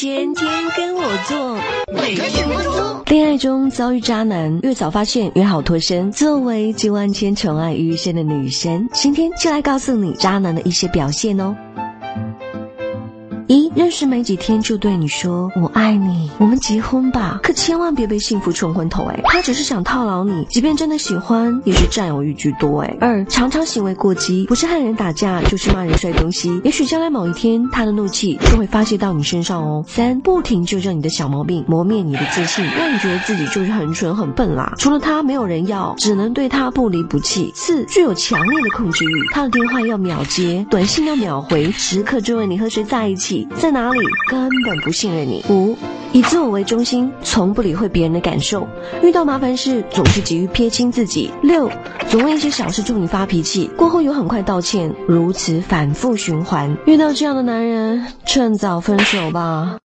天天跟我做，每天我做。恋爱中遭遇渣男，越早发现越好脱身。作为集万千宠爱于一身的女生，今天就来告诉你渣男的一些表现哦。一认识没几天就对你说我爱你，我们结婚吧。可千万别被幸福冲昏头哎，他只是想套牢你，即便真的喜欢，也是占有欲居多哎。二常常行为过激，不是和人打架，就是骂人摔东西。也许将来某一天，他的怒气就会发泄到你身上哦。三不停纠正你的小毛病，磨灭你的自信，让你觉得自己就是很蠢很笨啦。除了他没有人要，只能对他不离不弃。四具有强烈的控制欲，他的电话要秒接，短信要秒回，时刻追问你和谁在一起。在哪里？根本不信任你。五，以自我为中心，从不理会别人的感受。遇到麻烦事，总是急于撇清自己。六，总为一些小事冲你发脾气，过后又很快道歉，如此反复循环。遇到这样的男人，趁早分手吧。